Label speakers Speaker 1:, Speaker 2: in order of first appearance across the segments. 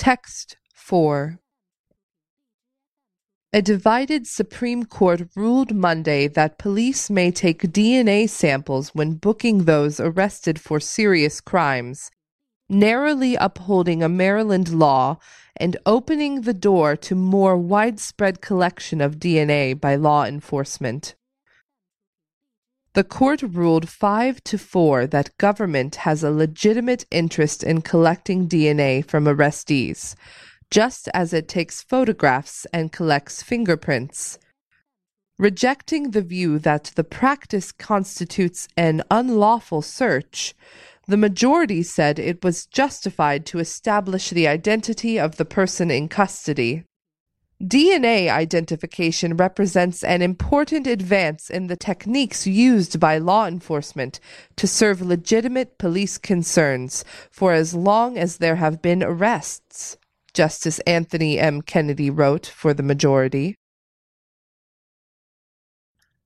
Speaker 1: Text 4 A divided Supreme Court ruled Monday that police may take DNA samples when booking those arrested for serious crimes, narrowly upholding a Maryland law and opening the door to more widespread collection of DNA by law enforcement. The court ruled 5 to 4 that government has a legitimate interest in collecting DNA from arrestees, just as it takes photographs and collects fingerprints. Rejecting the view that the practice constitutes an unlawful search, the majority said it was justified to establish the identity of the person in custody. DNA identification represents an important advance in the techniques used by law enforcement to serve legitimate police concerns for as long as there have been arrests, Justice Anthony M. Kennedy wrote for the majority.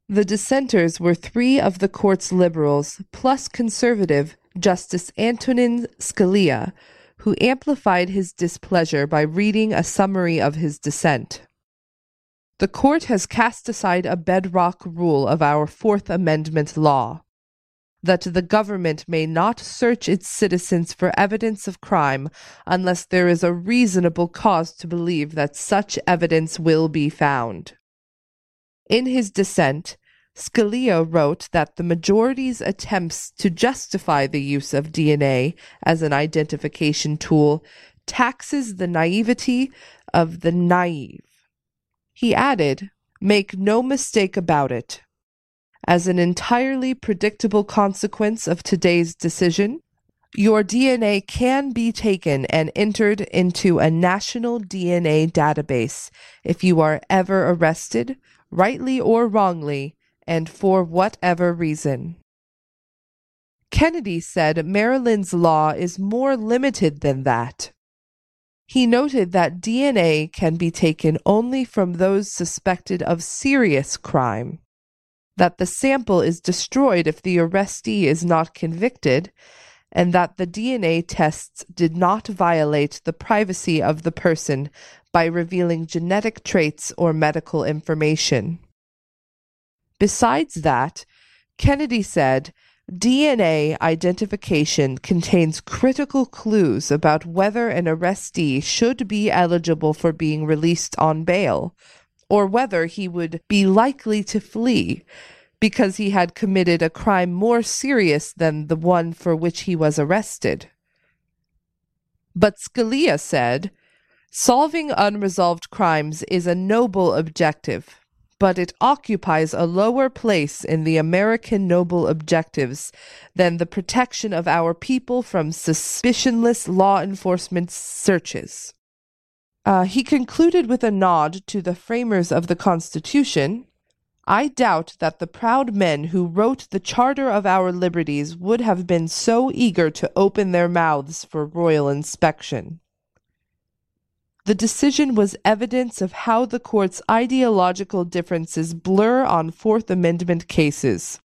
Speaker 1: The dissenters were three of the court's liberals, plus conservative Justice Antonin Scalia, who amplified his displeasure by reading a summary of his dissent. The court has cast aside a bedrock rule of our Fourth Amendment law that the government may not search its citizens for evidence of crime unless there is a reasonable cause to believe that such evidence will be found. In his dissent, Scalia wrote that the majority's attempts to justify the use of DNA as an identification tool taxes the naivety of the naive. He added, Make no mistake about it. As an entirely predictable consequence of today's decision, your DNA can be taken and entered into a national DNA database if you are ever arrested, rightly or wrongly, and for whatever reason. Kennedy said Maryland's law is more limited than that. He noted that DNA can be taken only from those suspected of serious crime, that the sample is destroyed if the arrestee is not convicted, and that the DNA tests did not violate the privacy of the person by revealing genetic traits or medical information. Besides that, Kennedy said DNA identification contains critical clues about whether an arrestee should be eligible for being released on bail, or whether he would be likely to flee because he had committed a crime more serious than the one for which he was arrested. But Scalia said, Solving unresolved crimes is a noble objective but it occupies a lower place in the American noble objectives than the protection of our people from suspicionless law enforcement searches. Uh, he concluded with a nod to the framers of the Constitution. I doubt that the proud men who wrote the Charter of our Liberties would have been so eager to open their mouths for royal inspection. The decision was evidence of how the court's ideological differences blur on Fourth Amendment cases.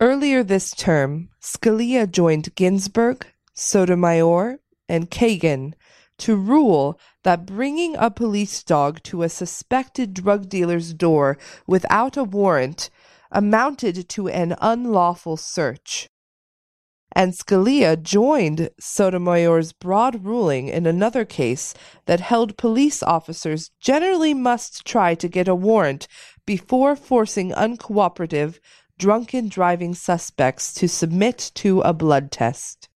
Speaker 1: Earlier this term, Scalia joined Ginsburg, Sotomayor, and Kagan to rule that bringing a police dog to a suspected drug dealer's door without a warrant amounted to an unlawful search and Scalia joined Sotomayor's broad ruling in another case that held police officers generally must try to get a warrant before forcing uncooperative, drunken driving suspects to submit to a blood test.